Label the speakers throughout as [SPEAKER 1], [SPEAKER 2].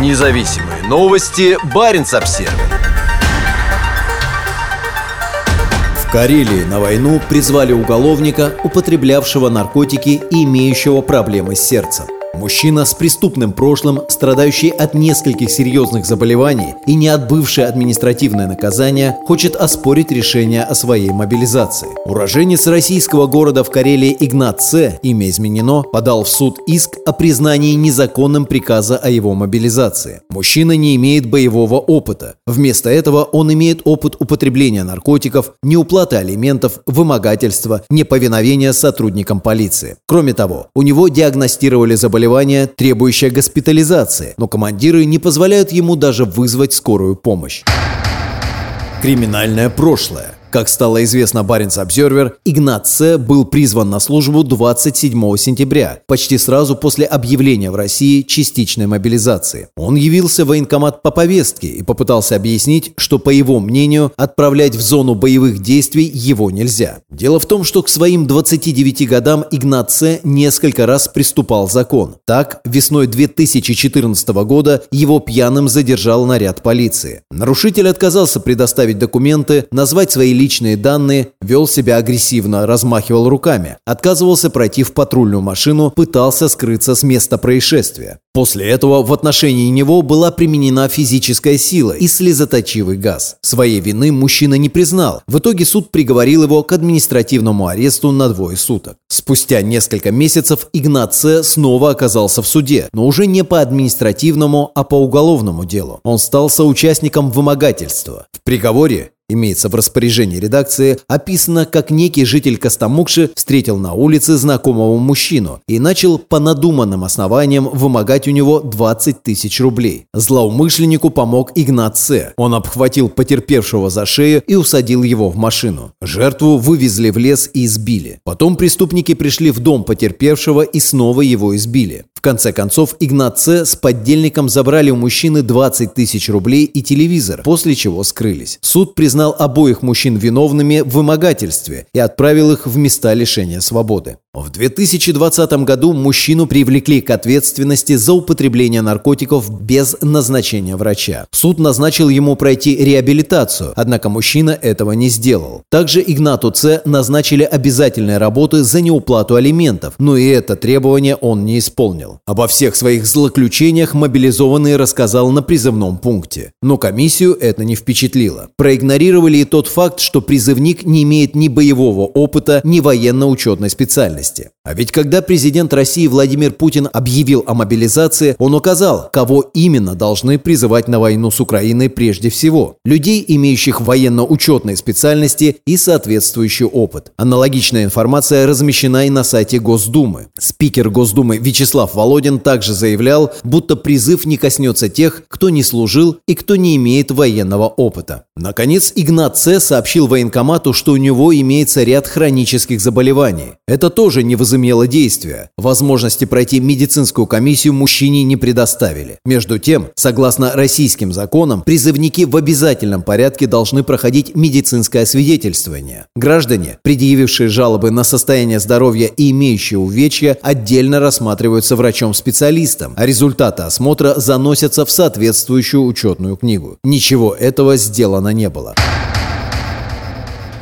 [SPEAKER 1] Независимые новости. Барин обсерва
[SPEAKER 2] В Карелии на войну призвали уголовника, употреблявшего наркотики и имеющего проблемы с сердцем. Мужчина с преступным прошлым, страдающий от нескольких серьезных заболеваний и не отбывший административное наказание, хочет оспорить решение о своей мобилизации. Уроженец российского города в Карелии Игнат С., имя изменено, подал в суд иск о признании незаконным приказа о его мобилизации. Мужчина не имеет боевого опыта. Вместо этого он имеет опыт употребления наркотиков, неуплаты алиментов, вымогательства, неповиновения сотрудникам полиции. Кроме того, у него диагностировали заболевания заболевание, требующее госпитализации, но командиры не позволяют ему даже вызвать скорую помощь. Криминальное прошлое – как стало известно Баренц Обзервер, Игнат С. был призван на службу 27 сентября, почти сразу после объявления в России частичной мобилизации. Он явился в военкомат по повестке и попытался объяснить, что, по его мнению, отправлять в зону боевых действий его нельзя. Дело в том, что к своим 29 годам Игнат С. несколько раз приступал закон. Так, весной 2014 года его пьяным задержал наряд полиции. Нарушитель отказался предоставить документы, назвать свои личные данные, вел себя агрессивно, размахивал руками, отказывался пройти в патрульную машину, пытался скрыться с места происшествия. После этого в отношении него была применена физическая сила и слезоточивый газ. Своей вины мужчина не признал. В итоге суд приговорил его к административному аресту на двое суток. Спустя несколько месяцев Игнат снова оказался в суде, но уже не по административному, а по уголовному делу. Он стал соучастником вымогательства. В приговоре имеется в распоряжении редакции, описано, как некий житель Костомукши встретил на улице знакомого мужчину и начал по надуманным основаниям вымогать у него 20 тысяч рублей. Злоумышленнику помог Игнат С. Он обхватил потерпевшего за шею и усадил его в машину. Жертву вывезли в лес и избили. Потом преступники пришли в дом потерпевшего и снова его избили конце концов, Игнат С. с поддельником забрали у мужчины 20 тысяч рублей и телевизор, после чего скрылись. Суд признал обоих мужчин виновными в вымогательстве и отправил их в места лишения свободы. В 2020 году мужчину привлекли к ответственности за употребление наркотиков без назначения врача. Суд назначил ему пройти реабилитацию, однако мужчина этого не сделал. Также Игнату Ц. назначили обязательные работы за неуплату алиментов, но и это требование он не исполнил. Обо всех своих злоключениях мобилизованный рассказал на призывном пункте. Но комиссию это не впечатлило. Проигнорировали и тот факт, что призывник не имеет ни боевого опыта, ни военно-учетной специальности реальности. А ведь когда президент России Владимир Путин объявил о мобилизации, он указал, кого именно должны призывать на войну с Украиной прежде всего. Людей, имеющих военно-учетные специальности и соответствующий опыт. Аналогичная информация размещена и на сайте Госдумы. Спикер Госдумы Вячеслав Володин также заявлял, будто призыв не коснется тех, кто не служил и кто не имеет военного опыта. Наконец, Игнат С. сообщил военкомату, что у него имеется ряд хронических заболеваний. Это тоже не вызывает возымело действия. Возможности пройти медицинскую комиссию мужчине не предоставили. Между тем, согласно российским законам, призывники в обязательном порядке должны проходить медицинское освидетельствование. Граждане, предъявившие жалобы на состояние здоровья и имеющие увечья, отдельно рассматриваются врачом-специалистом, а результаты осмотра заносятся в соответствующую учетную книгу. Ничего этого сделано не было.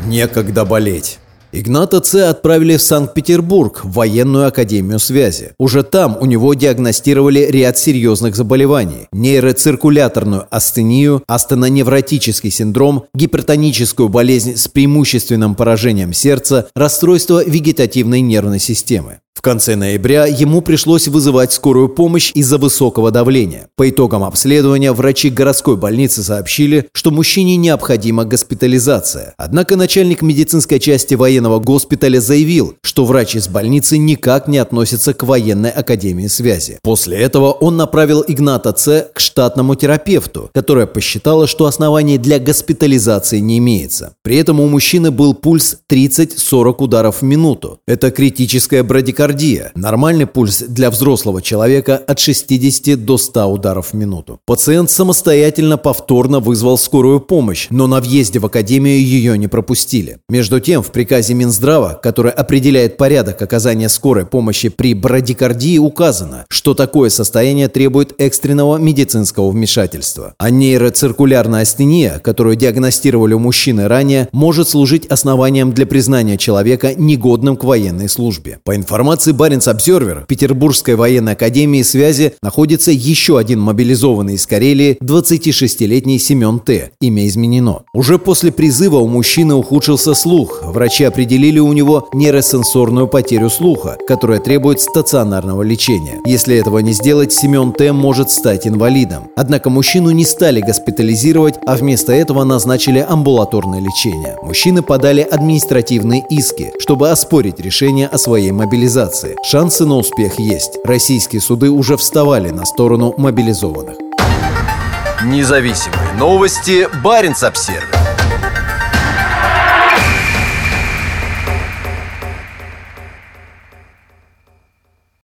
[SPEAKER 2] Некогда болеть. Игната Ц. отправили в Санкт-Петербург, в военную академию связи. Уже там у него диагностировали ряд серьезных заболеваний. Нейроциркуляторную астению, астеноневротический синдром, гипертоническую болезнь с преимущественным поражением сердца, расстройство вегетативной нервной системы. В конце ноября ему пришлось вызывать скорую помощь из-за высокого давления. По итогам обследования врачи городской больницы сообщили, что мужчине необходима госпитализация. Однако начальник медицинской части военного госпиталя заявил, что врач из больницы никак не относится к военной академии связи. После этого он направил Игната Ц. к штатному терапевту, которая посчитала, что оснований для госпитализации не имеется. При этом у мужчины был пульс 30-40 ударов в минуту. Это критическая брадикардия брадикардия. Нормальный пульс для взрослого человека от 60 до 100 ударов в минуту. Пациент самостоятельно повторно вызвал скорую помощь, но на въезде в академию ее не пропустили. Между тем, в приказе Минздрава, который определяет порядок оказания скорой помощи при брадикардии, указано, что такое состояние требует экстренного медицинского вмешательства. А нейроциркулярная астения, которую диагностировали у мужчины ранее, может служить основанием для признания человека негодным к военной службе. По информации Баренц Обзервер, в Петербургской военной академии связи находится еще один мобилизованный из Карелии 26-летний Семен Т. Имя изменено. Уже после призыва у мужчины ухудшился слух. Врачи определили у него нейросенсорную потерю слуха, которая требует стационарного лечения. Если этого не сделать, Семен Т. может стать инвалидом. Однако мужчину не стали госпитализировать, а вместо этого назначили амбулаторное лечение. Мужчины подали административные иски, чтобы оспорить решение о своей мобилизации. Шансы на успех есть. Российские суды уже вставали на сторону мобилизованных.
[SPEAKER 1] Независимые новости. Барин обсервис